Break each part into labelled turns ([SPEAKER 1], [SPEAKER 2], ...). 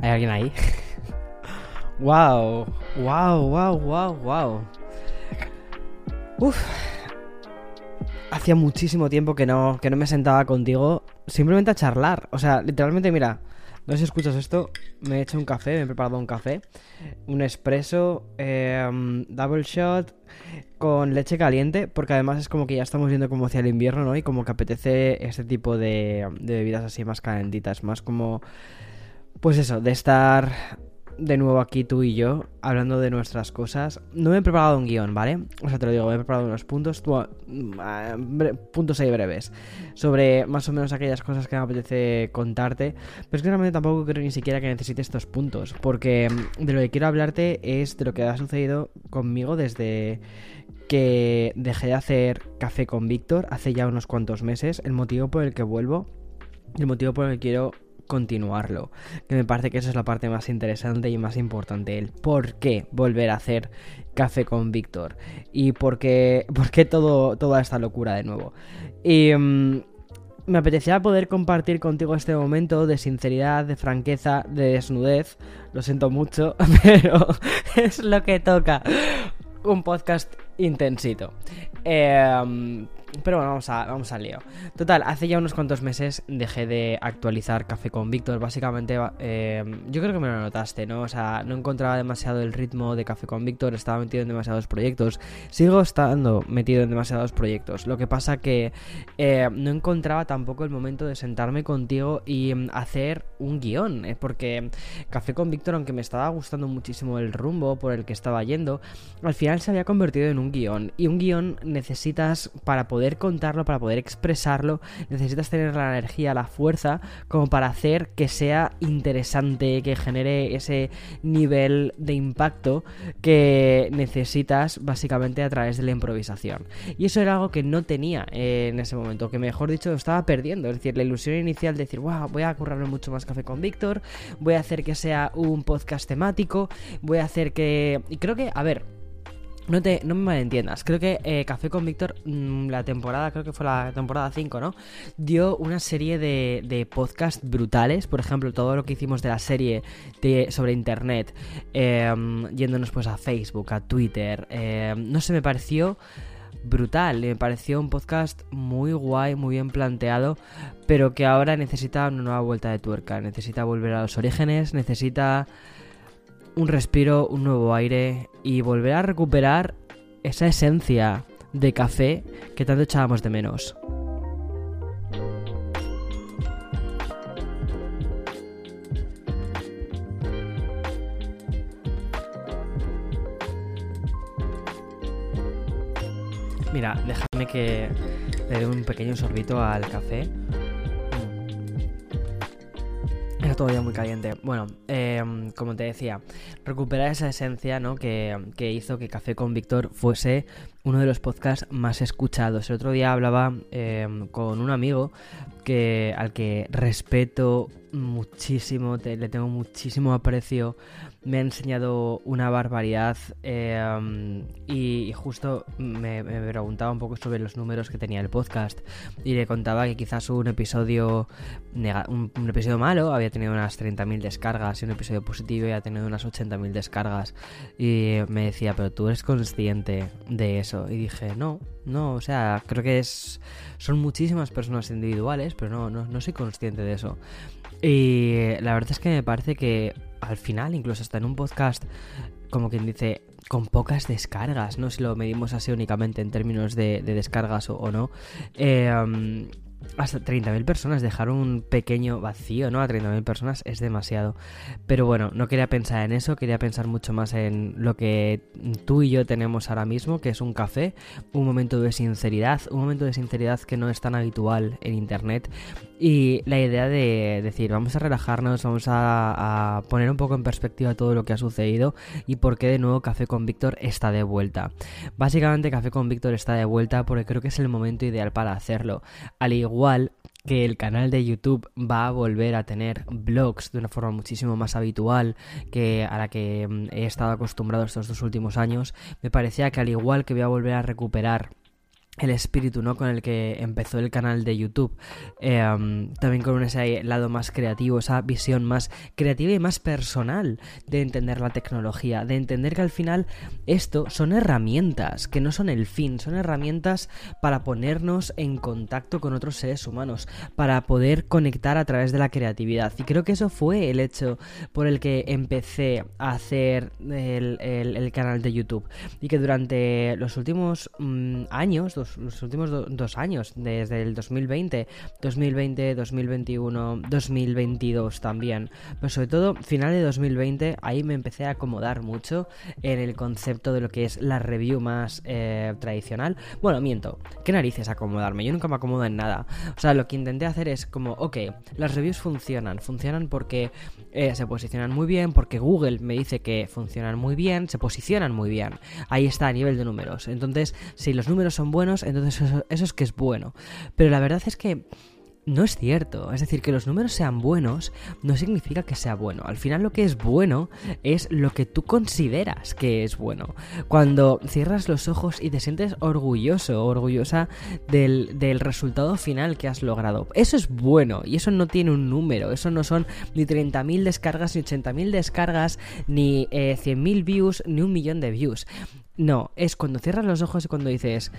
[SPEAKER 1] ¿Hay alguien ahí? wow, wow, wow, wow, wow. Uf. Hacía muchísimo tiempo que no, que no me sentaba contigo simplemente a charlar. O sea, literalmente, mira, no sé si escuchas esto, me he hecho un café, me he preparado un café, un espresso, em, double shot con leche caliente, porque además es como que ya estamos yendo como hacia el invierno, ¿no? Y como que apetece este tipo de, de bebidas así más calentitas, más como pues eso, de estar de nuevo aquí tú y yo hablando de nuestras cosas. No me he preparado un guion, ¿vale? O sea, te lo digo, me he preparado unos puntos, ah, puntos ahí breves, sobre más o menos aquellas cosas que me apetece contarte. Pero es que realmente tampoco creo ni siquiera que necesite estos puntos, porque de lo que quiero hablarte es de lo que ha sucedido conmigo desde que dejé de hacer café con Víctor hace ya unos cuantos meses, el motivo por el que vuelvo, el motivo por el que quiero continuarlo. Que me parece que esa es la parte más interesante y más importante. El por qué volver a hacer café con Víctor. Y por qué, por qué todo, toda esta locura de nuevo. Y mm, me apetecía poder compartir contigo este momento de sinceridad, de franqueza, de desnudez. Lo siento mucho, pero es lo que toca. Un podcast intensito. Eh, pero bueno, vamos, a, vamos al lío. Total, hace ya unos cuantos meses dejé de actualizar Café con Víctor. Básicamente, eh, yo creo que me lo notaste, ¿no? O sea, no encontraba demasiado el ritmo de Café con Víctor, estaba metido en demasiados proyectos. Sigo estando metido en demasiados proyectos. Lo que pasa que eh, no encontraba tampoco el momento de sentarme contigo y mm, hacer un guion. ¿eh? Porque Café con Víctor, aunque me estaba gustando muchísimo el rumbo por el que estaba yendo, al final se había convertido en un guion. Y un guion necesitas para poder poder contarlo, para poder expresarlo, necesitas tener la energía, la fuerza, como para hacer que sea interesante, que genere ese nivel de impacto que necesitas básicamente a través de la improvisación. Y eso era algo que no tenía en ese momento, que mejor dicho estaba perdiendo. Es decir, la ilusión inicial de decir, wow, voy a currarme mucho más café con Víctor, voy a hacer que sea un podcast temático, voy a hacer que... Y creo que, a ver, no, te, no me malentiendas, creo que eh, Café con Víctor, mm, la temporada, creo que fue la temporada 5, ¿no? Dio una serie de, de podcasts brutales, por ejemplo, todo lo que hicimos de la serie de, sobre Internet, em, yéndonos pues a Facebook, a Twitter, em, no sé, me pareció brutal, me pareció un podcast muy guay, muy bien planteado, pero que ahora necesita una nueva vuelta de tuerca, necesita volver a los orígenes, necesita un respiro, un nuevo aire y volver a recuperar esa esencia de café que tanto echábamos de menos. Mira, déjame que le dé un pequeño sorbito al café todavía muy caliente. Bueno, em, como te decía, recuperar esa esencia ¿no? que, hizo que Café con Víctor fuese uno de los podcasts más escuchados. El otro día hablaba em, con un amigo que, al que respeto muchísimo, le tengo muchísimo aprecio. Me ha enseñado una barbaridad em, y, justo me, preguntaba un poco sobre los números que tenía el podcast. Y le contaba que quizás un episodio un, episodio malo había tenido unas 30.000 descargas y un episodio positivo había tenido unas 80.000 descargas. Y me decía, pero tú eres consciente de eso y dije, no, no, o sea, creo que es son muchísimas personas individuales, pero no, no, no soy consciente de eso. Y la verdad es que me parece que al final, incluso hasta en un podcast, como quien dice, con pocas descargas, no si lo medimos así únicamente en términos de, descargas o, no, eh, hasta 30.000 personas, dejar un pequeño vacío, ¿no? A 30.000 personas es demasiado. Pero bueno, no quería pensar en eso, quería pensar mucho más en lo que tú y yo tenemos ahora mismo, que es un café, un momento de sinceridad, un momento de sinceridad que no es tan habitual en Internet Y la idea de decir, vamos a relajarnos, vamos a, poner un poco en perspectiva todo lo que ha sucedido y por qué de nuevo Café con Víctor está de vuelta. Básicamente Café con Víctor está de vuelta porque creo que es el momento ideal para hacerlo. Al igual que el canal de YouTube va a volver a tener vlogs de una forma muchísimo más habitual que a la que mm, he estado acostumbrado estos dos últimos años, me parecía que al igual que voy a volver a recuperar el espíritu ¿no? con el que empezó el canal de YouTube, em, también con ese lado más creativo, esa visión más creativa y más personal de entender la tecnología, de entender que al final esto son herramientas, que no son el fin, son herramientas para ponernos en contacto con otros seres humanos, para poder conectar a través de la creatividad. Y creo que eso fue el hecho por el que empecé a hacer el, canal de YouTube. Y que durante los últimos mm, años, últimos dos años, desde el 2020, 2020, 2021, 2022 también. Pero sobre todo, final de 2020, ahí me empecé a acomodar mucho en el concepto de lo que es la review más eh, tradicional. Bueno, miento, ¿qué narices acomodarme? Yo nunca me acomodo en nada. O sea, lo que intenté hacer es como, ok, las reviews funcionan, funcionan porque eh, se posicionan muy bien, porque Google me dice que funcionan muy bien, se posicionan muy bien. Ahí está a nivel de números. Entonces, si los números son buenos, entonces eso, es que es bueno. Pero la verdad es que no es cierto. Es decir, que los números sean buenos no significa que sea bueno. Al final lo que es bueno es lo que tú consideras que es bueno. Cuando cierras los ojos y te sientes orgulloso, orgullosa del, del resultado final que has logrado. Eso es bueno y eso no tiene un número. Eso no son ni 30.000 descargas, ni 80.000 descargas, ni eh, 100.000 views, ni un millón de views. No, es cuando cierras los ojos y cuando dices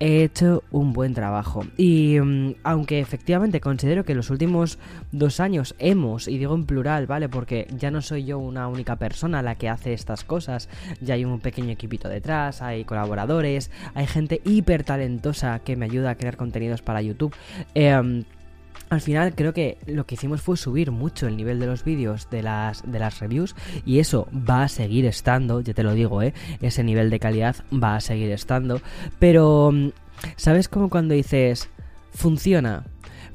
[SPEAKER 1] he hecho un buen trabajo. Y mm, aunque efectivamente considero que los últimos dos años hemos, y digo en plural, ¿vale? Porque ya no soy yo una única persona la que hace estas cosas, ya hay un pequeño equipito detrás, hay colaboradores, hay gente hiper talentosa que me ayuda a crear contenidos para YouTube. Eh, al final creo que lo que hicimos fue subir mucho el nivel de los vídeos de las, de las reviews y eso va a seguir estando, ya te lo digo, ¿eh? ese nivel de calidad va a seguir estando, pero mm, ¿sabes como cuando dices funciona?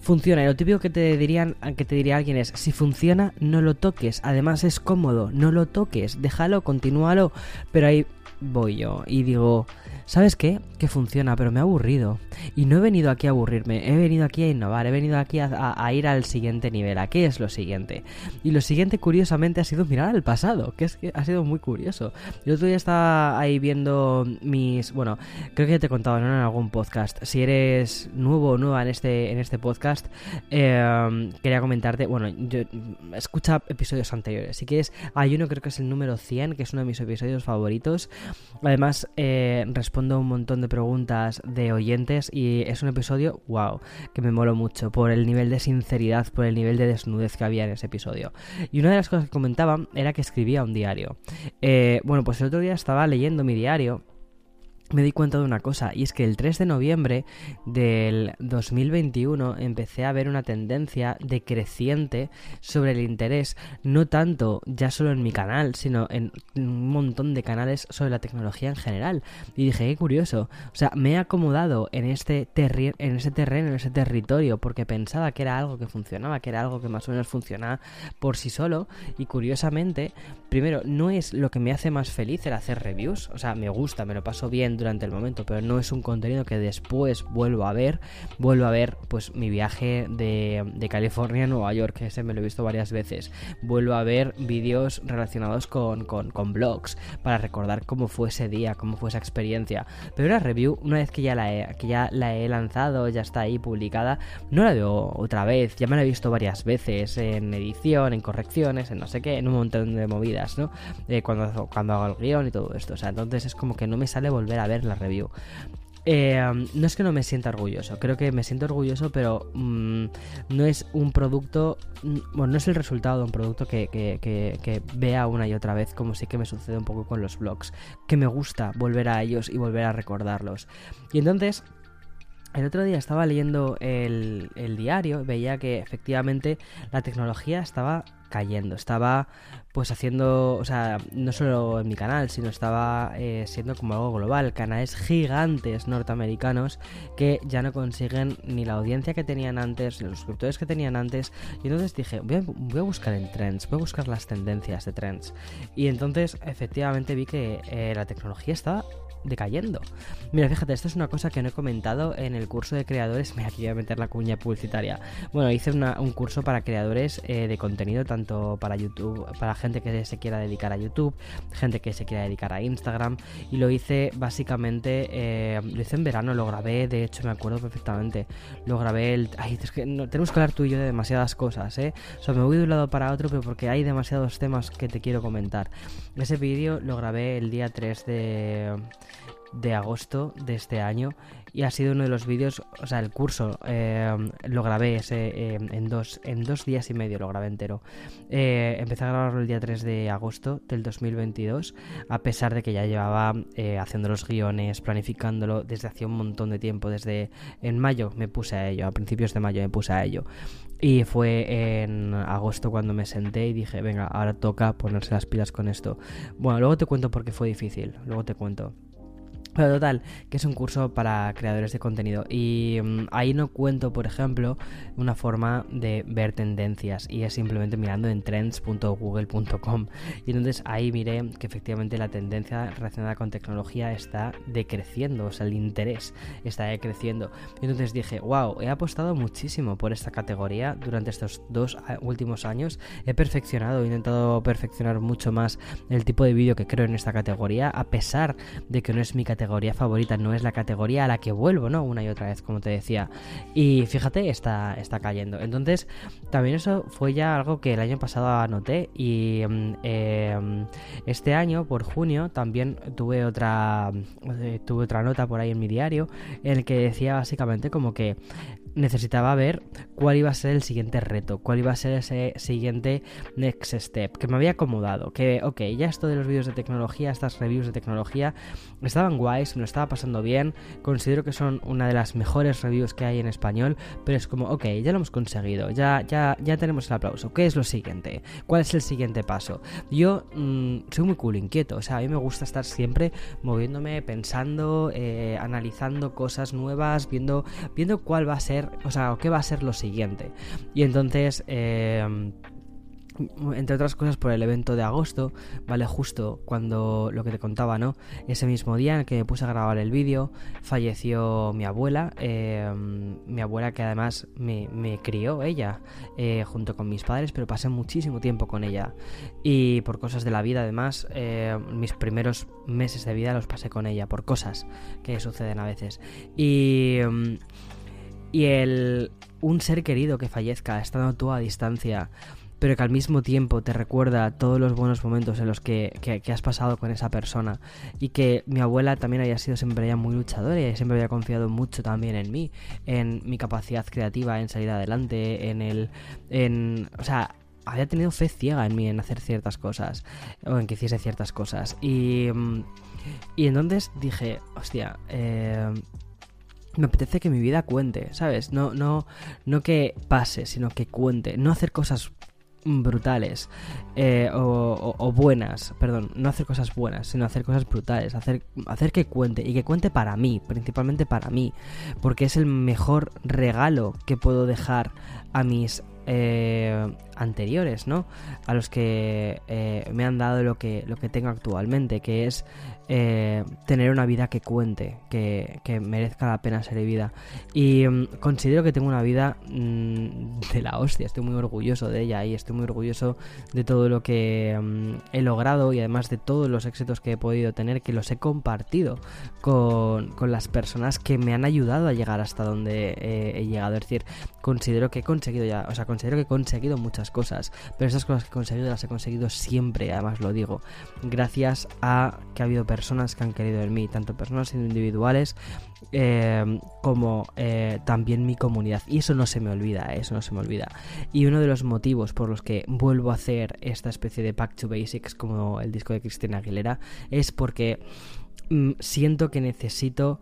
[SPEAKER 1] Funciona, y lo típico que te dirían, que te diría alguien es, si funciona, no lo toques, además es cómodo, no lo toques, déjalo, continúalo, pero ahí voy yo y digo, ¿sabes qué? Que funciona, pero me ha aburrido. Y no he venido aquí a aburrirme, he venido aquí a innovar, he venido aquí a, ir al siguiente nivel. ¿A qué es lo siguiente? Y lo siguiente, curiosamente, ha sido mirar al pasado, que es que ha sido muy curioso. El otro día estaba ahí viendo mis. Bueno, creo que te he contado en algún podcast. Si eres nuevo o nueva en este, en este podcast, em, quería comentarte. Bueno, yo escucha episodios anteriores. Si quieres, hay uno, creo que es el número 100, que es uno de mis episodios favoritos. Además, eh, respondo un montón de preguntas de oyentes y es un episodio, wow, que me moló mucho por el nivel de sinceridad, por el nivel de desnudez que había en ese episodio. Y una de las cosas que comentaba era que escribía un diario. Eh, bueno, pues el otro día estaba leyendo mi diario me di cuenta de una cosa, y es que el 3 de noviembre del 2021 empecé a ver una tendencia decreciente sobre el interés, no tanto ya solo en mi canal, sino en un montón de canales sobre la tecnología en general. Y dije, qué curioso, o sea, me he acomodado en este, en ese terreno, en ese territorio, porque pensaba que era algo que funcionaba, que era algo que más o menos funcionaba por sí solo, y curiosamente, primero, no es lo que me hace más feliz el hacer reviews, o sea, me gusta, me lo paso bien, durante el momento, pero no es un contenido que después vuelvo a ver. Vuelvo a ver pues mi viaje de, California a Nueva York, que ese me lo he visto varias veces. Vuelvo a ver vídeos relacionados con, con, con blogs para recordar cómo fue ese día, cómo fue esa experiencia. Pero la review, una vez que ya la he, que ya la he lanzado, ya está ahí publicada, no la veo otra vez. Ya me la he visto varias veces en edición, en correcciones, en no sé qué, en un montón de movidas, ¿no? Eh, cuando, cuando hago el guion y todo esto. O sea, entonces es como que no me sale volver a ver la review. Eh, no es que no me sienta orgulloso, creo que me siento orgulloso, pero mm, no es un producto, mm, bueno, no es el resultado de un producto que, que, vea una y otra vez, como sí que me sucede un poco con los blogs, que me gusta volver a ellos y volver a recordarlos. Y entonces, el otro día estaba leyendo el, el diario, veía que efectivamente la tecnología estaba cayendo. Estaba pues haciendo, o sea, no solo en mi canal, sino estaba eh, siendo como algo global. Canales gigantes norteamericanos que ya no consiguen ni la audiencia que tenían antes, ni los suscriptores que tenían antes. Y entonces dije, voy a, buscar en trends, voy a buscar las tendencias de trends. Y entonces efectivamente vi que eh, la tecnología estaba decayendo. Mira, fíjate, esto es una cosa que no he comentado en el curso de creadores. Mira, aquí voy a meter la cuña publicitaria. Bueno, hice un curso para creadores eh, de contenido, tanto para YouTube, para gente que se quiera dedicar a YouTube, gente que se quiera dedicar a Instagram. Y lo hice básicamente, eh, lo hice en verano, lo grabé, de hecho me acuerdo perfectamente. Lo grabé el... Ay, es que no, tenemos que hablar tú y yo de demasiadas cosas, ¿eh? O sea, me voy de un lado para otro, pero porque hay demasiados temas que te quiero comentar. Ese vídeo lo grabé el día 3 de de agosto de este año y ha sido uno de los vídeos, o sea, el curso eh, lo grabé ese, eh, en, dos, en dos días y medio, lo grabé entero. Eh, empecé a grabarlo el día 3 de agosto del 2022, a pesar de que ya llevaba haciendo los guiones, planificándolo desde hace un montón de tiempo, desde en mayo me puse a ello, a principios de mayo me puse a ello. Y fue en agosto cuando me senté y dije, venga, ahora toca ponerse las pilas con esto. Bueno, luego te cuento por qué fue difícil, luego te cuento. Pero total, que es un curso para creadores de contenido. Y mm, ahí no cuento, por ejemplo, una forma de ver tendencias. Y es simplemente mirando en trends.google.com y entonces ahí miré que efectivamente la tendencia relacionada con tecnología está decreciendo, o sea, el interés está decreciendo. Y entonces dije, wow, he apostado muchísimo por esta categoría durante estos dos últimos años, he perfeccionado, he intentado perfeccionar mucho más el tipo de vídeo que creo en esta categoría, a pesar de que no es mi categoría categoría favorita, no es la categoría a la que vuelvo, ¿no? Una y otra vez, como te decía. Y fíjate, está, está cayendo. Entonces, también eso fue ya algo que el año pasado anoté y mm, em, este año, por junio, también tuve otra, eh, tuve otra nota por ahí en mi diario en el que decía básicamente como que necesitaba ver cuál iba a ser el siguiente reto, cuál iba a ser ese siguiente next step, que me había acomodado, que ok, ya esto de los vídeos de tecnología, estas reviews de tecnología, estaban guays, me lo estaba pasando bien, considero que son una de las mejores reviews que hay en español, pero es como, ok, ya lo hemos conseguido, ya, ya, ya tenemos el aplauso, ¿qué es lo siguiente? ¿Cuál es el siguiente paso? Yo mm, soy muy cool, inquieto, o sea, a mí me gusta estar siempre moviéndome, pensando, eh, analizando cosas nuevas, viendo, viendo cuál va a ser o sea, qué va a ser lo siguiente. Y entonces, eh, entre otras cosas por el evento de agosto, ¿vale? Justo cuando lo que te contaba, ¿no? Ese mismo día en que me puse a grabar el vídeo, falleció mi abuela, eh, mi abuela que además me, crió ella eh, junto con mis padres, pero pasé muchísimo tiempo con ella. Y por cosas de la vida, además, mis primeros meses de vida los pasé con ella, por cosas que suceden a veces. Y... Y el un ser querido que fallezca estando tú a distancia, pero que al mismo tiempo te recuerda todos los buenos momentos en los que, has pasado con esa persona y que mi abuela también haya sido siempre ya muy luchadora y siempre había confiado mucho también en mí, en mi capacidad creativa, en salir adelante, en el... En, o sea, había tenido fe ciega en mí en hacer ciertas cosas o en que hiciese ciertas cosas. Y... Y entonces dije, hostia, eh, me apetece que mi vida cuente, ¿sabes? No, no, no que pase, sino que cuente. No hacer cosas brutales eh, o, buenas, perdón, no hacer cosas buenas, sino hacer cosas brutales, hacer, hacer que cuente y que cuente para mí, principalmente para mí, porque es el mejor regalo que puedo dejar a mis eh, anteriores, ¿no? A los que eh, me han dado lo que, lo que tengo actualmente, que es eh, tener una vida que cuente, que, merezca la pena ser vivida. Y mm, considero que tengo una vida mm, de la hostia, estoy muy orgulloso de ella y estoy muy orgulloso de todo lo que mm, he logrado y además de todos los éxitos que he podido tener, que los he compartido con, las personas que me han ayudado a llegar hasta donde he llegado. Es decir, considero que he conseguido ya, o sea, considero que he conseguido muchas cosas, pero esas cosas que he conseguido las he conseguido siempre, además lo digo, gracias a que ha habido personas que han querido en mí, tanto personas individuales eh, como eh, también mi comunidad. Y eso no se me olvida, eh, eso no se me olvida. Y uno de los motivos por los que vuelvo a hacer esta especie de Back to Basics como el disco de Cristina Aguilera es porque mm, siento que necesito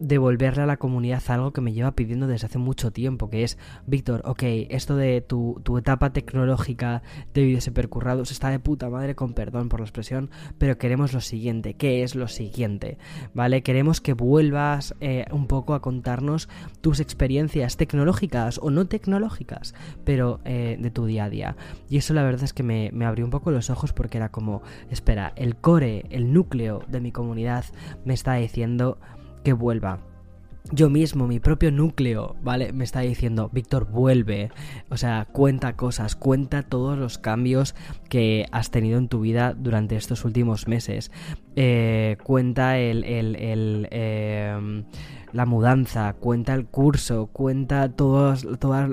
[SPEAKER 1] devolverle a la comunidad algo que me lleva pidiendo desde hace mucho tiempo, que es, Víctor, ok, esto de tu, etapa tecnológica de vídeos hipercurrados está de puta madre, con perdón por la expresión, pero queremos lo siguiente, ¿qué es lo siguiente? ¿Vale? Queremos que vuelvas eh, un poco a contarnos tus experiencias tecnológicas o no tecnológicas, pero eh, de tu día a día. Y eso la verdad es que me, me abrió un poco los ojos porque era como, espera, el core, el núcleo de mi comunidad me está diciendo que vuelva. Yo mismo, mi propio núcleo, ¿vale? Me está diciendo, Víctor, vuelve. O sea, cuenta cosas, cuenta todos los cambios que has tenido en tu vida durante estos últimos meses. Eh, cuenta el, el, em, la mudanza, cuenta el curso, cuenta todos, todas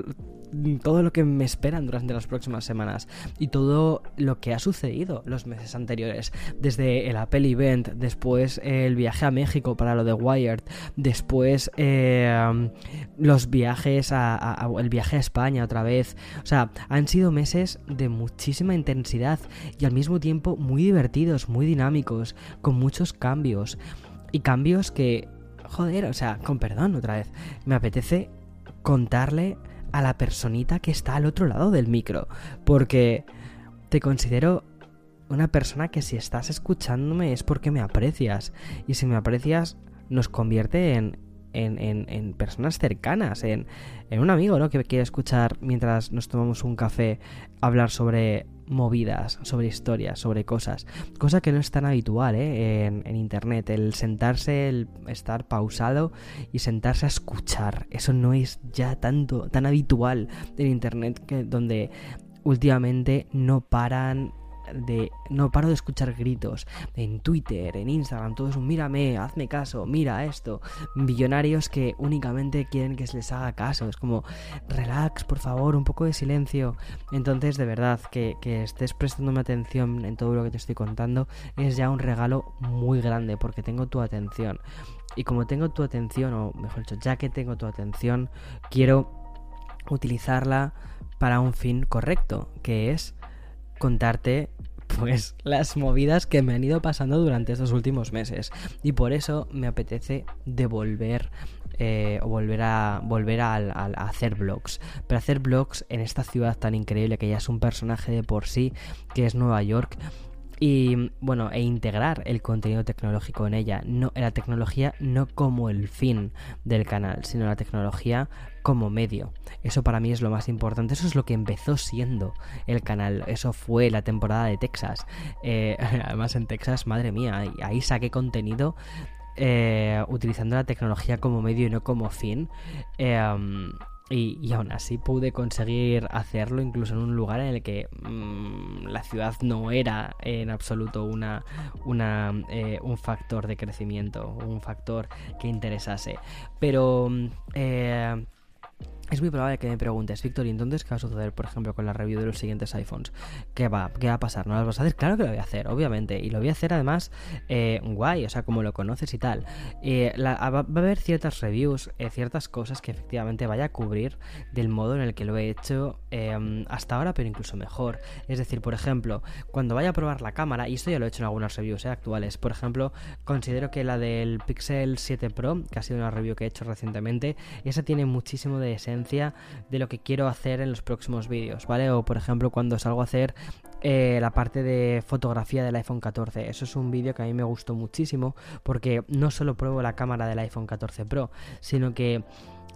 [SPEAKER 1] todo lo que me esperan durante las próximas semanas y todo lo que ha sucedido los meses anteriores, desde el Apple Event, después el viaje a México para lo de Wired, después eh, los viajes a, el viaje a España otra vez, o sea, han sido meses de muchísima intensidad y al mismo tiempo muy divertidos, muy dinámicos, con muchos cambios. Y cambios que, joder, o sea, con perdón otra vez, me apetece contarle a la personita que está al otro lado del micro. Porque te considero una persona que si estás escuchándome es porque me aprecias. Y si me aprecias, nos convierte en, en, en, personas cercanas, en, en, un amigo, ¿no? Que quiere escuchar mientras nos tomamos un café hablar sobre movidas, sobre historias, sobre cosas. Cosa que no es tan habitual ¿eh? en, internet. El sentarse, el estar pausado y sentarse a escuchar. Eso no es ya tanto, tan habitual en internet que donde últimamente no paran de no paro de escuchar gritos en Twitter, en Instagram, todos un mírame, hazme caso, mira esto, billonarios que únicamente quieren que se les haga caso, es como relax, por favor, un poco de silencio. Entonces, de verdad, que, que estés prestándome atención en todo lo que te estoy contando es ya un regalo muy grande porque tengo tu atención. Y como tengo tu atención, o mejor dicho, ya que tengo tu atención, quiero utilizarla para un fin correcto, que es contarte pues las movidas que me han ido pasando durante estos últimos meses. Y por eso me apetece devolver eh, o volver a volver a, hacer vlogs. Pero hacer vlogs en esta ciudad tan increíble que ya es un personaje de por sí que es Nueva York y bueno, e integrar el contenido tecnológico en ella. No, la tecnología no como el fin del canal, sino la tecnología como medio. Eso para mí es lo más importante. Eso es lo que empezó siendo el canal. Eso fue la temporada de Texas. Eh, además en Texas, madre mía, ahí saqué contenido eh, utilizando la tecnología como medio y no como fin. Eh, y, aún así pude conseguir hacerlo incluso en un lugar en el que mm, la ciudad no era en absoluto una, una eh, un factor de crecimiento, un factor que interesase. Pero mm, eh, es muy probable que me preguntes, Víctor, ¿y entonces qué va a suceder, por ejemplo, con la review de los siguientes iPhones? ¿Qué va, qué va a pasar? ¿No las vas a hacer? Claro que lo voy a hacer, obviamente. Y lo voy a hacer además eh, guay, o sea, como lo conoces y tal. Eh, va, a haber ciertas reviews, eh, ciertas cosas que efectivamente vaya a cubrir del modo en el que lo he hecho em, hasta ahora, pero incluso mejor. Es decir, por ejemplo, cuando vaya a probar la cámara, y esto ya lo he hecho en algunas reviews actuales, por ejemplo, considero que la del Pixel 7 Pro, que ha sido una review que he hecho recientemente, esa tiene muchísimo de esencia de lo que quiero hacer en los próximos vídeos, ¿vale? O por ejemplo cuando salgo a hacer eh, la parte de fotografía del iPhone 14. Eso es un vídeo que a mí me gustó muchísimo porque no solo pruebo la cámara del iPhone 14 Pro, sino que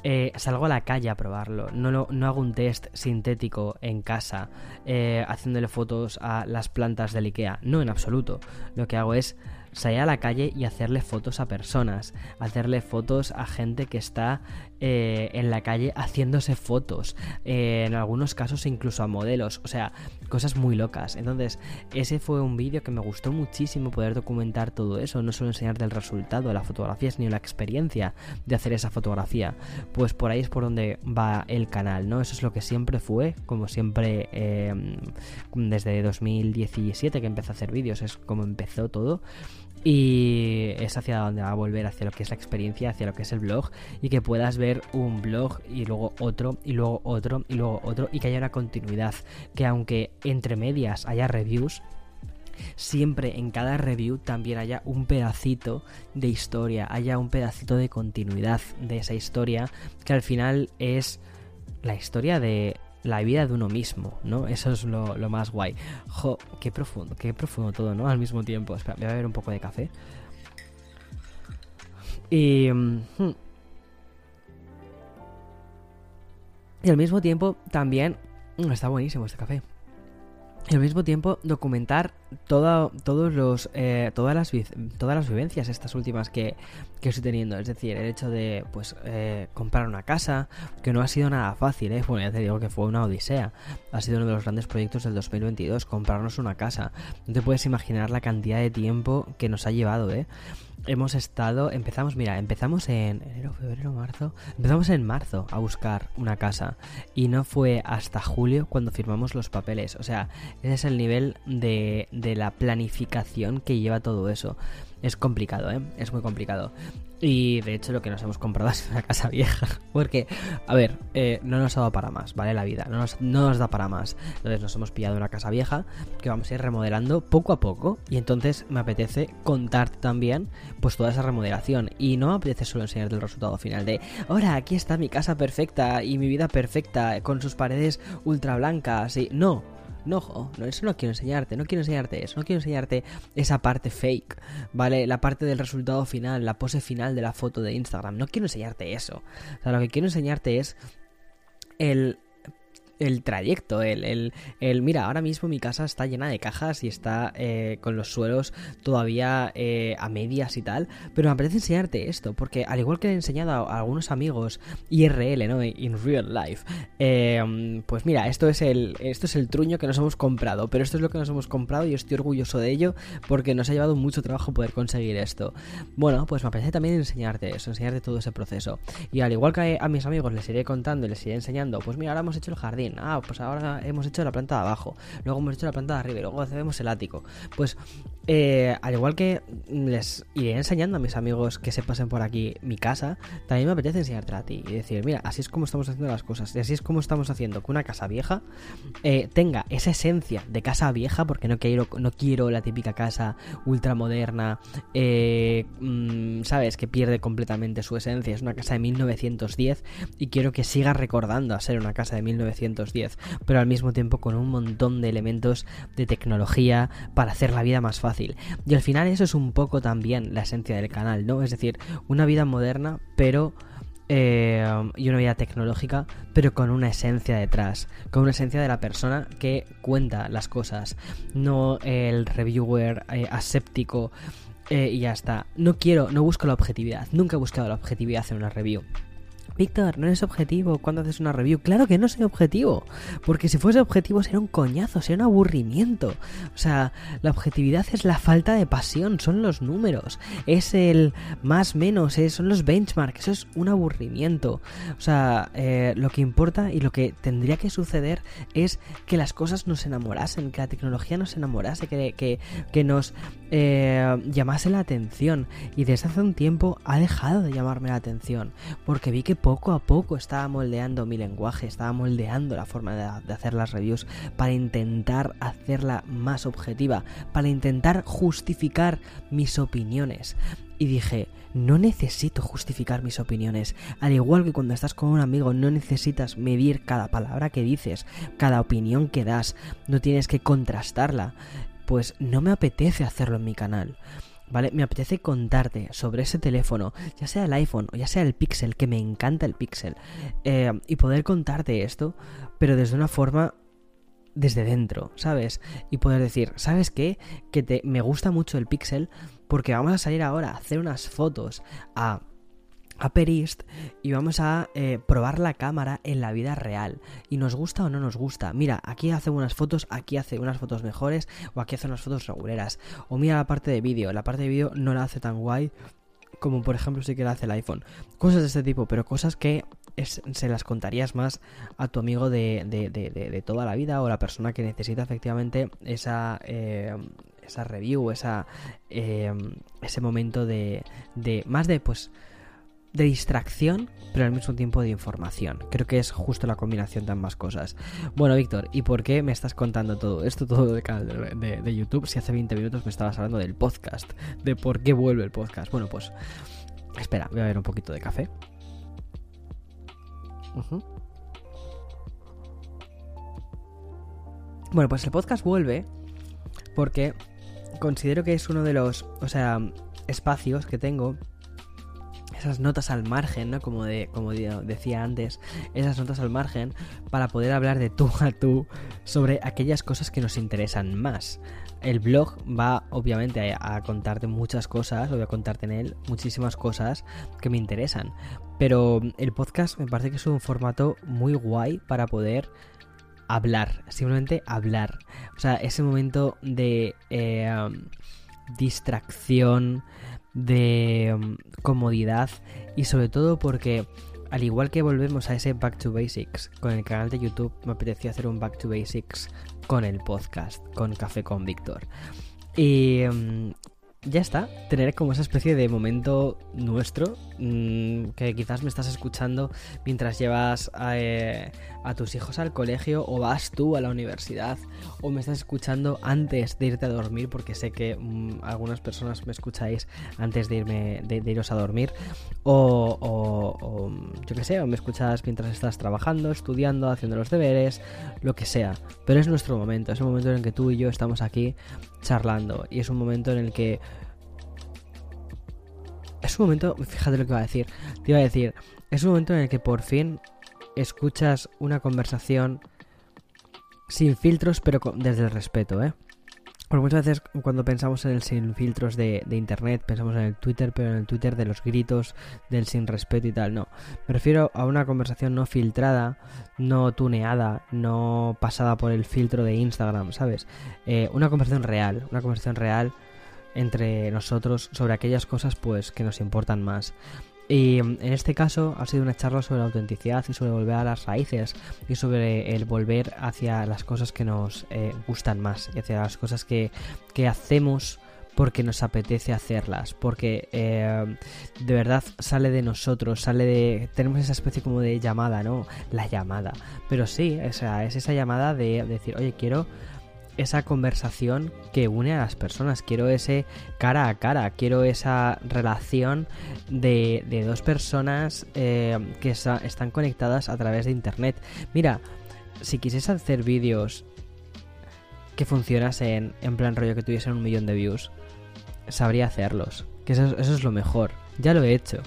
[SPEAKER 1] eh, salgo a la calle a probarlo. No, no, hago un test sintético en casa eh, haciéndole fotos a las plantas del IKEA. No, en absoluto. Lo que hago es salir a la calle y hacerle fotos a personas, hacerle fotos a gente que está eh, en la calle haciéndose fotos, eh, en algunos casos incluso a modelos, o sea, cosas muy locas. Entonces, ese fue un vídeo que me gustó muchísimo poder documentar todo eso, no solo enseñarte el resultado de la fotografía, sino la experiencia de hacer esa fotografía. Pues por ahí es por donde va el canal, ¿no? Eso es lo que siempre fue, como siempre eh, desde 2017 que empecé a hacer vídeos, es como empezó todo. Y es hacia donde va a volver, hacia lo que es la experiencia, hacia lo que es el blog. Y que puedas ver un blog y luego otro, y luego otro, y luego otro. Y que haya una continuidad. Que aunque entre medias haya reviews, siempre en cada review también haya un pedacito de historia, haya un pedacito de continuidad de esa historia que al final es la historia de la vida de uno mismo, ¿no? Eso es lo, más guay. Jo, qué profundo, qué profundo todo, ¿no? Al mismo tiempo. Espera, voy a beber un poco de café. Y... Mm, hmm. Y al mismo tiempo también... Mm, está buenísimo este café y al mismo tiempo documentar todos los, eh, todas, las, todas las vivencias estas últimas que, estoy teniendo. Es decir, el hecho de pues eh, comprar una casa, que no ha sido nada fácil, ¿eh? Bueno, ya te digo que fue una odisea. Ha sido uno de los grandes proyectos del 2022, comprarnos una casa. No te puedes imaginar la cantidad de tiempo que nos ha llevado, ¿eh? Hemos estado, empezamos, mira, empezamos en enero, febrero, marzo, empezamos en marzo a buscar una casa y no fue hasta julio cuando firmamos los papeles. O sea, ese es el nivel de, de la planificación que lleva todo eso. Es complicado, ¿eh? Es muy complicado. Y de hecho lo que nos hemos comprado es una casa vieja. Porque, a ver, eh, no nos ha dado para más, ¿vale? La vida, no nos, no nos da para más. Entonces nos hemos pillado una casa vieja que vamos a ir remodelando poco a poco. Y entonces me apetece contarte también pues toda esa remodelación. Y no me apetece solo enseñarte el resultado final de, ahora aquí está mi casa perfecta y mi vida perfecta con sus paredes ultra blancas. Y no, no, no, eso no quiero enseñarte, no quiero enseñarte eso, no quiero enseñarte esa parte fake, ¿vale? La parte del resultado final, la pose final de la foto de Instagram, no quiero enseñarte eso. O sea, lo que quiero enseñarte es el el trayecto, el, el, el, mira, ahora mismo mi casa está llena de cajas y está eh, con los suelos todavía eh, a medias y tal, pero me apetece enseñarte esto, porque al igual que he enseñado a, algunos amigos IRL, ¿no? In real life, eh, pues mira, esto es, el, esto es el truño que nos hemos comprado, pero esto es lo que nos hemos comprado y estoy orgulloso de ello porque nos ha llevado mucho trabajo poder conseguir esto. Bueno, pues me apetece también enseñarte eso, enseñarte todo ese proceso. Y al igual que a mis amigos les iré contando y les iré enseñando, pues mira, ahora hemos hecho el jardín, Ah, pues ahora hemos hecho la planta de abajo. Luego hemos hecho la planta de arriba y luego hacemos el ático. Pues eh, al igual que les iré enseñando a mis amigos que se pasen por aquí mi casa, también me apetece enseñarte a ti y decir, mira, así es como estamos haciendo las cosas. Y así es como estamos haciendo que una casa vieja eh, tenga esa esencia de casa vieja, porque no quiero, no quiero la típica casa ultramoderna, eh, mm, ¿sabes? Que pierde completamente su esencia. Es una casa de 1910 y quiero que siga recordando a ser una casa de 1910 pero al mismo tiempo con un montón de elementos de tecnología para hacer la vida más fácil. Y al final eso es un poco también la esencia del canal, ¿no? Es decir, una vida moderna, pero... Eh, y una vida tecnológica, pero con una esencia detrás, con una esencia de la persona que cuenta las cosas, no el reviewer eh, aséptico eh, y ya está. No quiero, no busco la objetividad, nunca he buscado la objetividad en una review. Víctor, no eres objetivo cuando haces una review. Claro que no soy objetivo. Porque si fuese objetivo sería un coñazo, sería un aburrimiento. O sea, la objetividad es la falta de pasión, son los números. Es el más menos, son los benchmarks. Eso es un aburrimiento. O sea, eh, lo que importa y lo que tendría que suceder es que las cosas nos enamorasen, que la tecnología nos enamorase, que, que, que nos eh, llamase la atención. Y desde hace un tiempo ha dejado de llamarme la atención. Porque vi que poco a poco estaba moldeando mi lenguaje, estaba moldeando la forma de, hacer las reviews para intentar hacerla más objetiva, para intentar justificar mis opiniones. Y dije, no necesito justificar mis opiniones. Al igual que cuando estás con un amigo, no necesitas medir cada palabra que dices, cada opinión que das, no tienes que contrastarla. Pues no me apetece hacerlo en mi canal. ¿vale? Me apetece contarte sobre ese teléfono, ya sea el iPhone o ya sea el Pixel, que me encanta el Pixel, eh, y poder contarte esto, pero desde una forma desde dentro, ¿sabes? Y poder decir, ¿sabes qué? Que te, me gusta mucho el Pixel porque vamos a salir ahora a hacer unas fotos a a Perist y vamos a eh, probar la cámara en la vida real. Y nos gusta o no nos gusta. Mira, aquí hace unas fotos, aquí hace unas fotos mejores o aquí hace unas fotos reguleras. O mira la parte de vídeo, la parte de vídeo no la hace tan guay como por ejemplo si que la hace el iPhone. Cosas de este tipo, pero cosas que se las contarías más a tu amigo de, de, de, toda la vida o la persona que necesita efectivamente esa... Eh, esa review, esa, eh, ese momento de, de más de pues de distracción, pero al mismo tiempo de información. Creo que es justo la combinación de ambas cosas. Bueno, Víctor, ¿y por qué me estás contando todo esto, todo de, de, de, YouTube, si hace 20 minutos me estabas hablando del podcast, de por qué vuelve el podcast? Bueno, pues, espera, voy a ver un poquito de café. Bueno, pues el podcast vuelve porque considero que es uno de los, o sea, espacios que tengo esas notas al margen, ¿no? Como, de, como decía antes, esas notas al margen para poder hablar de tú a tú sobre aquellas cosas que nos interesan más. El blog va obviamente a, contarte muchas cosas, voy a contarte en él muchísimas cosas que me interesan. Pero el podcast me parece que es un formato muy guay para poder hablar, simplemente hablar. O sea, ese momento de eh, distracción, de um, comodidad y sobre todo porque al igual que volvemos a ese Back to Basics con el canal de YouTube, me apeteció hacer un Back to Basics con el podcast, con Café con Víctor. Y um, ya está, tener como esa especie de momento nuestro, mm, que quizás me estás escuchando mientras llevas eh, a, tus hijos al colegio o vas tú a la universidad, o me estás escuchando antes de irte a dormir, porque sé que mm, algunas personas me escucháis antes de irme de, iros a dormir, o, o, yo que sé, o me escuchas mientras estás trabajando, estudiando, haciendo los deberes, lo que sea. Pero es nuestro momento, es el momento en el que tú y yo estamos aquí charlando. Y es un momento en el que... Es un momento, fíjate lo que iba a decir. Te iba a decir, es un momento en el que por fin escuchas una conversación sin filtros, pero desde el respeto, ¿eh? Porque muchas veces cuando pensamos en el sin filtros de, internet, pensamos en el Twitter, pero en el Twitter de los gritos, del sin respeto y tal. No, me refiero a una conversación no filtrada, no tuneada, no pasada por el filtro de Instagram, ¿sabes? Eh, una conversación real, una conversación real entre nosotros sobre aquellas cosas pues que nos importan más. Y mm, en este caso ha sido una charla sobre la autenticidad y sobre volver a las raíces y sobre el volver hacia las cosas que nos eh, gustan más y hacia las cosas que, hacemos porque nos apetece hacerlas, porque eh, de verdad sale de nosotros, sale de... Tenemos esa especie como de llamada, ¿no? La llamada. Pero sí, o sea, es esa llamada de decir, oye, quiero esa conversación que une a las personas, quiero ese cara a cara, quiero esa relación de, dos personas eh, que están conectadas a través de internet. Mira, si quisiese hacer vídeos que funcionasen en plan rollo que tuviesen un millón de views, sabría hacerlos, que eso, eso es lo mejor, ya lo he hecho,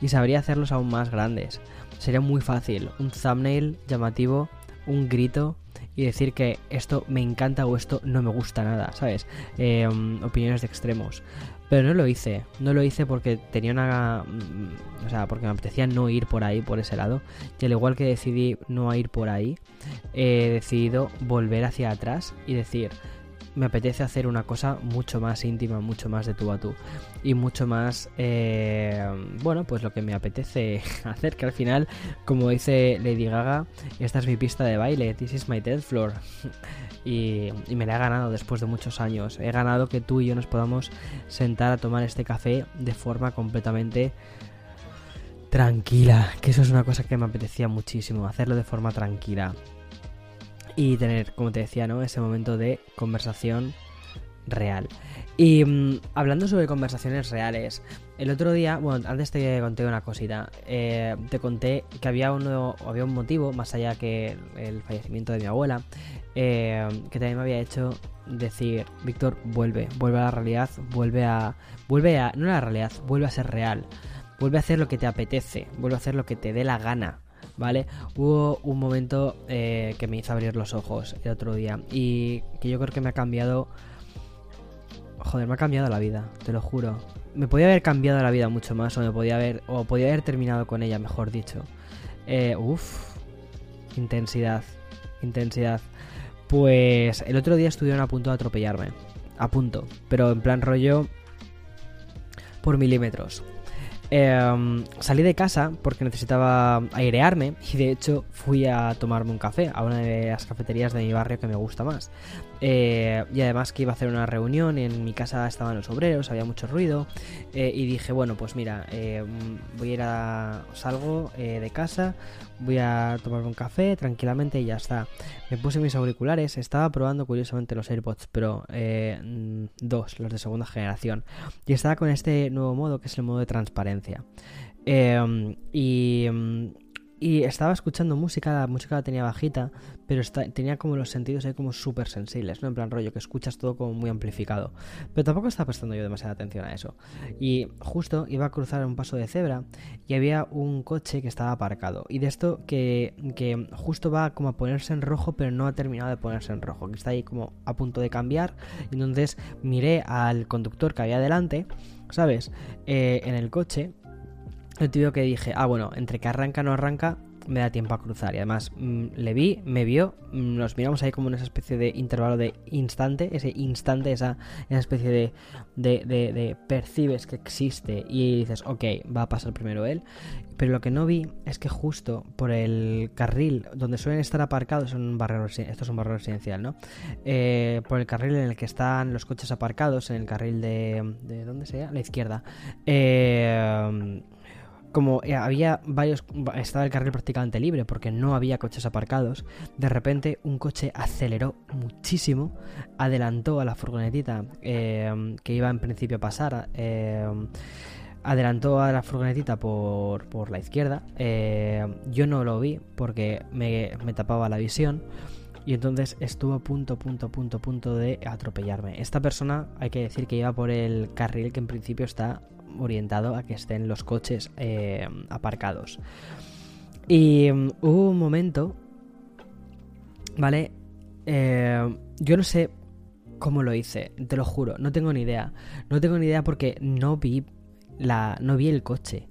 [SPEAKER 1] y sabría hacerlos aún más grandes. Sería muy fácil, un thumbnail llamativo, un grito y decir que esto me encanta o esto no me gusta nada, ¿sabes? Em, opiniones de extremos. Pero no lo hice, no lo hice porque tenía una... Mm, o sea, porque me apetecía no ir por ahí, por ese lado. Y al igual que decidí no ir por ahí, he decidido volver hacia atrás y decir, me apetece hacer una cosa mucho más íntima, mucho más de tú a tú. Y mucho más, eh, bueno, pues lo que me apetece hacer, que al final, como dice Lady Gaga, esta es mi pista de baile, this is my dance floor y, y me la he ganado después de muchos años, he ganado que tú y yo nos podamos sentar a tomar este café de forma completamente tranquila, que eso es una cosa que me apetecía muchísimo, hacerlo de forma tranquila y tener, como te decía, ¿no? Ese momento de conversación real. Y mm, hablando sobre conversaciones reales, el otro día, bueno, antes te conté una cosita. Eh, te conté que había, uno, había un motivo, más allá que el fallecimiento de mi abuela, eh, que también me había hecho decir, Víctor, vuelve, vuelve a la realidad, vuelve a... Vuelve a... No a la realidad, vuelve a ser real. Vuelve a hacer lo que te apetece, vuelve a hacer lo que te dé la gana. ¿Vale? Hubo un momento eh, que me hizo abrir los ojos el otro día y que yo creo que me ha cambiado... Joder, me ha cambiado la vida, te lo juro. Me podía haber cambiado la vida mucho más o me podía haber... o podía haber terminado con ella, mejor dicho. Eh, uf, intensidad, intensidad. Pues el otro día estuvieron a punto de atropellarme. A punto. Pero en plan rollo por milímetros. Em, salí de casa porque necesitaba airearme y de hecho fui a tomarme un café a una de las cafeterías de mi barrio que me gusta más. Eh, y además que iba a hacer una reunión, en mi casa estaban los obreros, había mucho ruido eh, y dije, bueno, pues mira, eh, voy a ir a... salgo de casa, voy a tomarme un café tranquilamente y ya está. Me puse mis auriculares, estaba probando curiosamente los AirPods, pero dos, los de segunda generación. Y estaba con este nuevo modo que es el modo de transparencia. y y estaba escuchando música, la música la tenía bajita, pero tenía como los sentidos ahí como súper sensibles, ¿no? En plan rollo, que escuchas todo como muy amplificado. Pero tampoco estaba prestando yo demasiada atención a eso. Y justo iba a cruzar un paso de cebra y había un coche que estaba aparcado. Y de esto que, que justo va como a ponerse en rojo, pero no ha terminado de ponerse en rojo, que está ahí como a punto de cambiar. Entonces miré al conductor que había delante, ¿sabes? Eh, en el coche el tío que dije, ah, bueno, entre que arranca o no arranca, me da tiempo a cruzar. Y además mm, le vi, me vio, mm, nos miramos ahí como en esa especie de intervalo de instante, ese instante, esa, esa especie de, de, de, percibes que existe y dices, ok, va a pasar primero él. Pero lo que no vi es que justo por el carril donde suelen estar aparcados, en un barrio, esto es un barrio residencial, ¿no? Eh, por el carril en el que están los coches aparcados, en el carril de... ¿De dónde sea? La izquierda. Eh como eh, había varios, estaba el carril prácticamente libre porque no había coches aparcados, de repente un coche aceleró muchísimo, adelantó a la furgonetita em, que iba en principio a pasar, em, adelantó a la furgonetita por, por la izquierda, em, yo no lo vi porque me, me tapaba la visión. Y entonces estuvo a punto, punto, punto, punto de atropellarme. Esta persona, hay que decir que iba por el carril que en principio está orientado a que estén los coches eh, aparcados. Y mm, hubo un momento, ¿vale? Eh, yo no sé cómo lo hice, te lo juro, no tengo ni idea. No tengo ni idea porque no vi la, no vi el coche.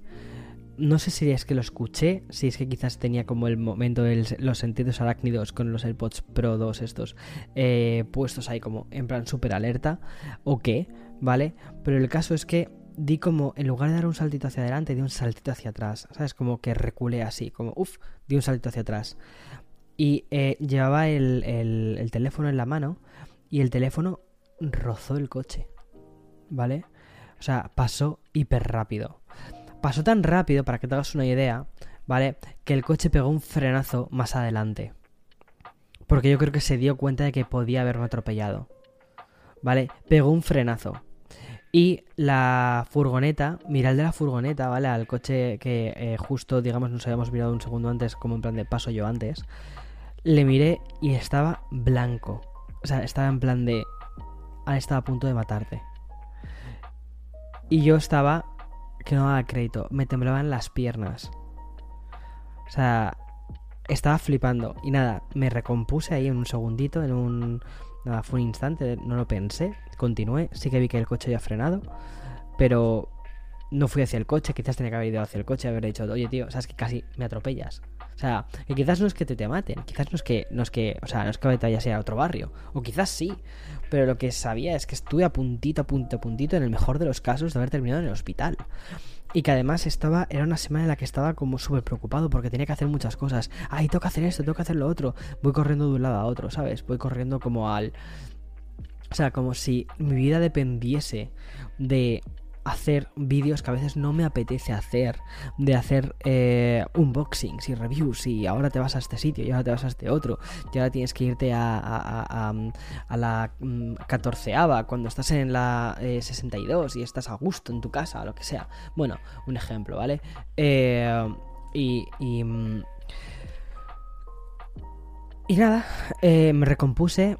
[SPEAKER 1] No sé si es que lo escuché, si es que quizás tenía como el momento de los sentidos arácnidos con los AirPods Pro 2 estos eh, puestos ahí como en plan super alerta o qué, ¿vale? Pero el caso es que di como, en lugar de dar un saltito hacia adelante, di un saltito hacia atrás. ¿Sabes? Como que reculé así, como, uff, di un saltito hacia atrás. Y eh, llevaba el, el, teléfono en la mano y el teléfono rozó el coche. ¿Vale? O sea, pasó hiper rápido. Pasó tan rápido, para que te hagas una idea, ¿vale? Que el coche pegó un frenazo más adelante. Porque yo creo que se dio cuenta de que podía haberme atropellado. ¿Vale? Pegó un frenazo. Y la furgoneta, mira el de la furgoneta, ¿vale? Al coche que eh, justo, digamos, nos habíamos mirado un segundo antes, como en plan de paso yo antes. Le miré y estaba blanco. O sea, estaba en plan de... Ah, estaba a punto de matarte. Y yo estaba... Que no daba crédito. Me temblaban las piernas. O sea, estaba flipando. Y nada, me recompuse ahí en un segundito, en un... Nada, fue un instante, no lo pensé continué, sí que vi que el coche había frenado, pero no fui hacia el coche, quizás tenía que haber ido hacia el coche haber dicho, oye tío, sabes que casi me atropellas. O sea, que quizás no es que te, te maten, quizás no es que, no es que, o sea, no es que vayas a otro barrio, o quizás sí, pero lo que sabía es que estuve a puntito, a punto, a puntito, en el mejor de los casos, de haber terminado en el hospital. Y que además estaba, era una semana en la que estaba como súper preocupado porque tenía que hacer muchas cosas. Ay, tengo que hacer esto, tengo que hacer lo otro. Voy corriendo de un lado a otro, ¿sabes? Voy corriendo como al, o sea, como si mi vida dependiese de hacer vídeos que a veces no me apetece hacer, de hacer eh, unboxings y reviews y ahora te vas a este sitio y ahora te vas a este otro y ahora tienes que irte a, a, la 14 mm, cuando estás en la 62 eh, y estás a gusto en tu casa lo que sea. Bueno, un ejemplo, ¿vale? Eh, y... y mm, y nada, me recompuse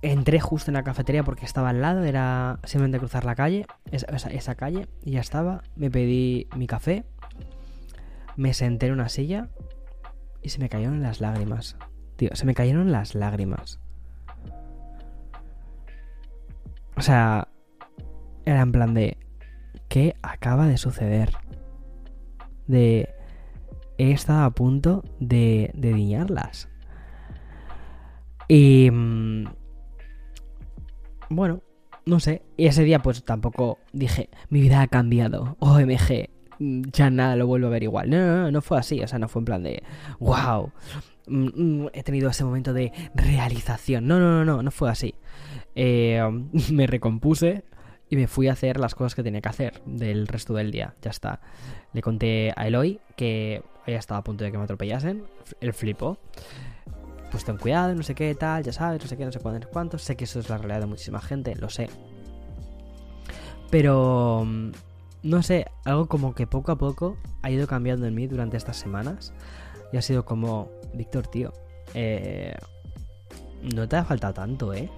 [SPEAKER 1] Entré justo en la cafetería porque estaba al lado, era simplemente cruzar la calle, esa, esa, calle, y ya estaba. Me pedí mi café, me senté en una silla y se me cayeron las lágrimas. Tío, se me cayeron las lágrimas. O sea, era en plan de, ¿qué acaba de suceder? De, he estado a punto de, de diñarlas. Y... Mm, bueno, no sé. Y ese día pues tampoco dije, mi vida ha cambiado. OMG, mm, ya nada lo vuelvo a ver igual. No, no, no, no fue así. O sea, no fue en plan de, wow, mm, he tenido ese momento de realización. No, no, no, no, no fue así. Eh, me recompuse y me fui a hacer las cosas que tenía que hacer del resto del día. Ya está. Le conté a Eloy que ella estaba a punto de que me atropellasen. El flipo. Pues ten cuidado, no sé qué, tal, ya sabes, no sé qué, no sé cuántos. Sé que eso es la realidad de muchísima gente, lo sé. Pero, mm, no sé, algo como que poco a poco ha ido cambiando en mí durante estas semanas. Y ha sido como, Víctor, tío, eh, no te ha faltado tanto, ¿eh?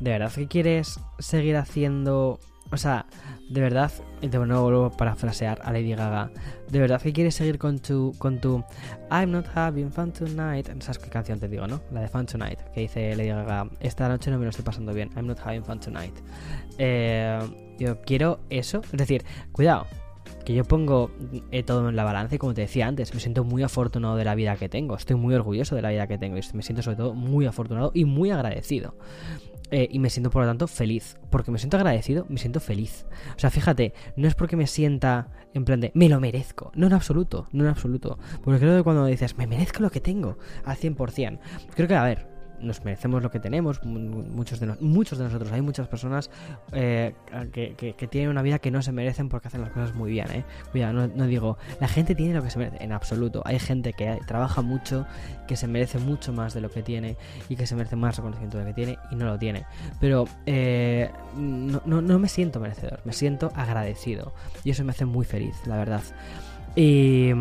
[SPEAKER 1] ¿De verdad que quieres seguir haciendo... O sea, de verdad, de nuevo vuelvo a parafrasear a Lady Gaga. De verdad que quieres seguir con tu, con tu I'm not having fun tonight. ¿Sabes qué canción te digo, no? La de Fun Tonight, que dice Lady Gaga. Esta noche no me lo estoy pasando bien. I'm not having fun tonight. Eh, yo quiero eso. Es decir, cuidado, que yo pongo eh, todo en la balanza y como te decía antes, me siento muy afortunado de la vida que tengo. Estoy muy orgulloso de la vida que tengo y me siento sobre todo muy afortunado y muy agradecido. Eh, y me siento por lo tanto feliz. Porque me siento agradecido, me siento feliz. O sea, fíjate, no es porque me sienta en plan de me lo merezco. No en absoluto, no en absoluto. Porque creo que cuando dices me merezco lo que tengo al 100%, creo que, a ver, nos merecemos lo que tenemos, muchos de, muchos de nosotros. Hay muchas personas eh, que, tienen una vida que no se merecen porque hacen las cosas muy bien. ¿eh? Cuidado, no, digo, la gente tiene lo que se merece, en absoluto. Hay gente que trabaja mucho, que se merece mucho más de lo que tiene y que se merece más reconocimiento de lo que tiene y no lo tiene. Pero eh, no, no me siento merecedor, me siento agradecido y eso me hace muy feliz, la verdad. Y...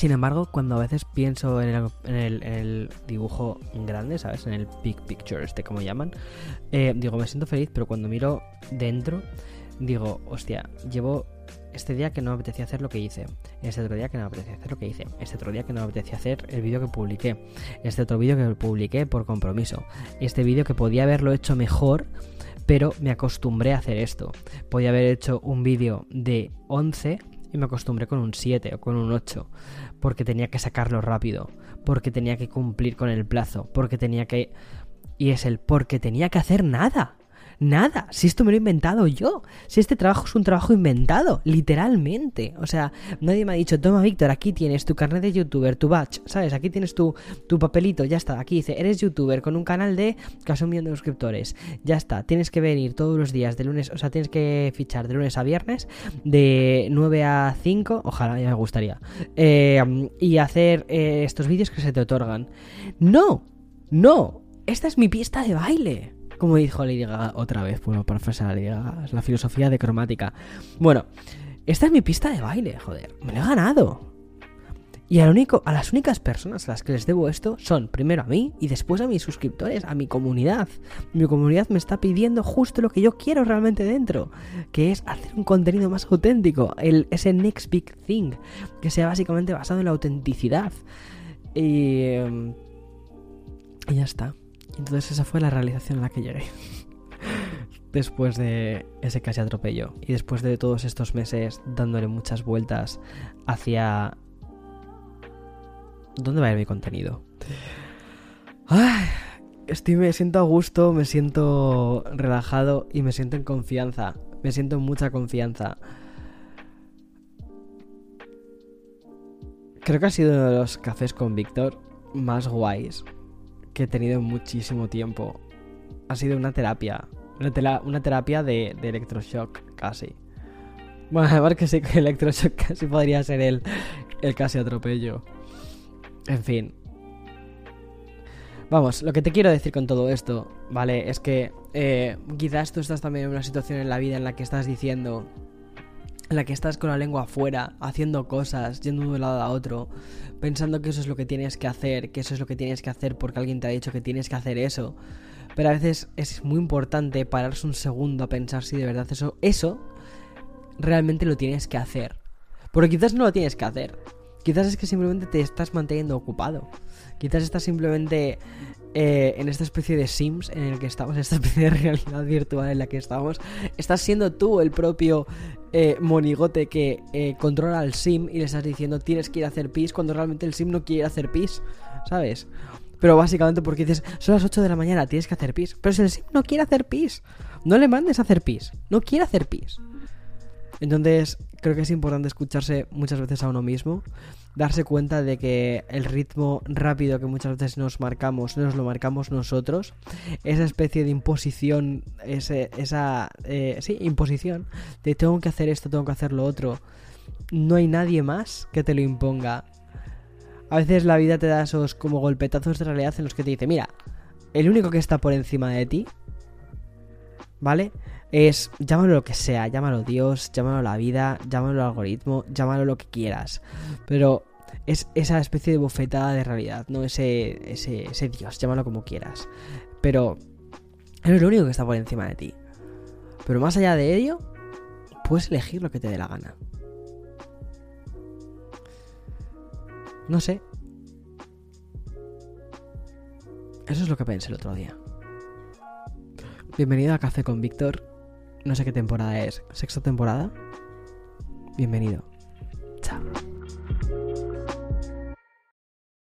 [SPEAKER 1] Sin embargo, cuando a veces pienso en el, dibujo grande, ¿sabes? En el big picture, este como llaman, eh, digo, me siento feliz, pero cuando miro dentro, digo, hostia, llevo este día que no me apetecía hacer lo que hice, este otro día que no me apetecía hacer lo que hice, este otro día que no me apetecía hacer el vídeo que publiqué, este otro vídeo que publiqué por compromiso, este vídeo que podía haberlo hecho mejor, pero me acostumbré a hacer esto. Podía haber hecho un vídeo de 11 y me acostumbré con un 7 o con un 8 porque tenía que sacarlo rápido, porque tenía que cumplir con el plazo, porque tenía que... Y es el porque tenía que hacer nada. Nada, si esto me lo he inventado yo, si este trabajo es un trabajo inventado, literalmente. O sea, nadie me ha dicho, toma Víctor, aquí tienes tu carnet de youtuber, tu batch, ¿sabes? Aquí tienes tu, tu papelito, ya está. Aquí dice, eres youtuber con un canal de casi un millón de suscriptores. Ya está, tienes que venir todos los días de lunes, o sea, tienes que fichar de lunes a viernes, de 9 a 5, ojalá, me gustaría, eh, y hacer eh, estos vídeos que se te otorgan. No, no, esta es mi pista de baile como dijo Lady otra vez, bueno, para a Lady es la filosofía de cromática. Bueno, esta es mi pista de baile, joder, me lo he ganado. Y a, único, a las únicas personas a las que les debo esto son primero a mí y después a mis suscriptores, a mi comunidad. Mi comunidad me está pidiendo justo lo que yo quiero realmente dentro, que es hacer un contenido más auténtico, el, ese next big thing, que sea básicamente basado en la autenticidad. Y, y ya está. Entonces esa fue la realización a la que llegué. después de ese casi atropello y después de todos estos meses dándole muchas vueltas hacia... ¿Dónde va a ir mi contenido? Ay, estoy, me siento a gusto, me siento relajado y me siento en confianza. Me siento en mucha confianza. Creo que ha sido uno de los cafés con Víctor más guays que he tenido muchísimo tiempo. Ha sido una terapia. Una, terapia de, electroshock, casi. Bueno, además que sí que electroshock casi podría ser el, el casi atropello. En fin. Vamos, lo que te quiero decir con todo esto, ¿vale? Es que eh, quizás tú estás también en una situación en la vida en la que estás diciendo en la que estás con la lengua afuera, haciendo cosas, yendo de un lado a otro, pensando que eso es lo que tienes que hacer, que eso es lo que tienes que hacer porque alguien te ha dicho que tienes que hacer eso. Pero a veces es muy importante pararse un segundo a pensar si de verdad eso, eso realmente lo tienes que hacer. Porque quizás no lo tienes que hacer. Quizás es que simplemente te estás manteniendo ocupado. Quizás estás simplemente eh, en esta especie de Sims en el que estamos, en esta especie de realidad virtual en la que estamos, estás siendo tú el propio eh, monigote que eh, controla al Sim y le estás diciendo tienes que ir a hacer pis cuando realmente el Sim no quiere hacer pis, ¿sabes? Pero básicamente porque dices, son las 8 de la mañana, tienes que hacer pis. Pero si el Sim no quiere hacer pis, no le mandes a hacer pis, no quiere hacer pis. Entonces, creo que es importante escucharse muchas veces a uno mismo, darse cuenta de que el ritmo rápido que muchas veces nos marcamos, nos lo marcamos nosotros, esa especie de imposición, ese, esa, eh, sí, imposición de tengo que hacer esto, tengo que hacer lo otro, no hay nadie más que te lo imponga. A veces la vida te da esos como golpetazos de realidad en los que te dice, mira, el único que está por encima de ti, ¿vale? Es, llámalo lo que sea, llámalo Dios, llámalo la vida, llámalo algoritmo, llámalo lo que quieras. Pero es esa especie de bofetada de realidad, no ese, ese, Dios, llámalo como quieras. Pero es lo único que está por encima de ti. Pero más allá de ello, puedes elegir lo que te dé la gana. No sé. Eso es lo que pensé el otro día. Bienvenido a Café con Víctor. No sé qué temporada es. ¿Sexta temporada? Bienvenido. Chao.